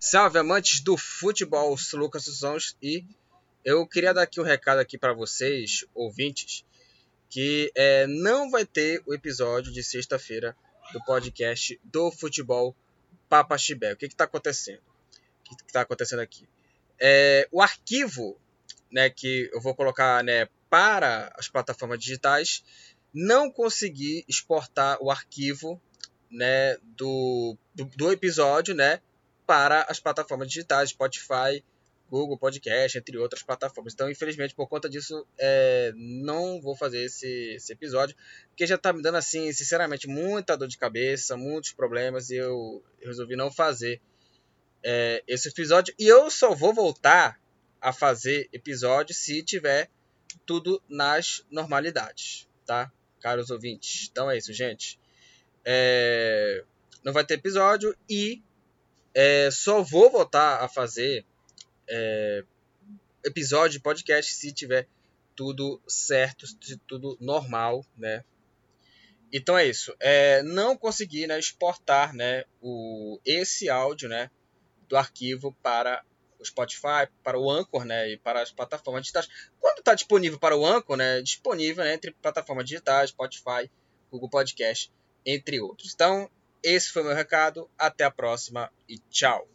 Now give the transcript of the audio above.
Salve amantes do futebol, sou Lucas Sons e eu queria dar aqui um recado aqui para vocês, ouvintes, que é, não vai ter o episódio de sexta-feira do podcast do futebol Papa Chibé. O que está acontecendo? O que está acontecendo aqui? É, o arquivo né, que eu vou colocar né, para as plataformas digitais não consegui exportar o arquivo né, do, do, do episódio né, para as plataformas digitais, Spotify, Google Podcast, entre outras plataformas. Então, infelizmente, por conta disso, é, não vou fazer esse, esse episódio, porque já está me dando, assim, sinceramente, muita dor de cabeça, muitos problemas, e eu, eu resolvi não fazer é, esse episódio. E eu só vou voltar a fazer episódio se tiver tudo nas normalidades, tá? Caros ouvintes. Então é isso, gente. É, não vai ter episódio e é, só vou voltar a fazer é, episódio podcast se tiver tudo certo, se tudo normal, né? Então é isso. É, não consegui né, exportar né, o, esse áudio né, do arquivo para o Spotify, para o Anchor né, e para as plataformas digitais. Quando está disponível para o Anchor, né, disponível né, entre plataformas digitais, Spotify, Google Podcast, entre outros. Então, esse foi meu recado. Até a próxima e tchau.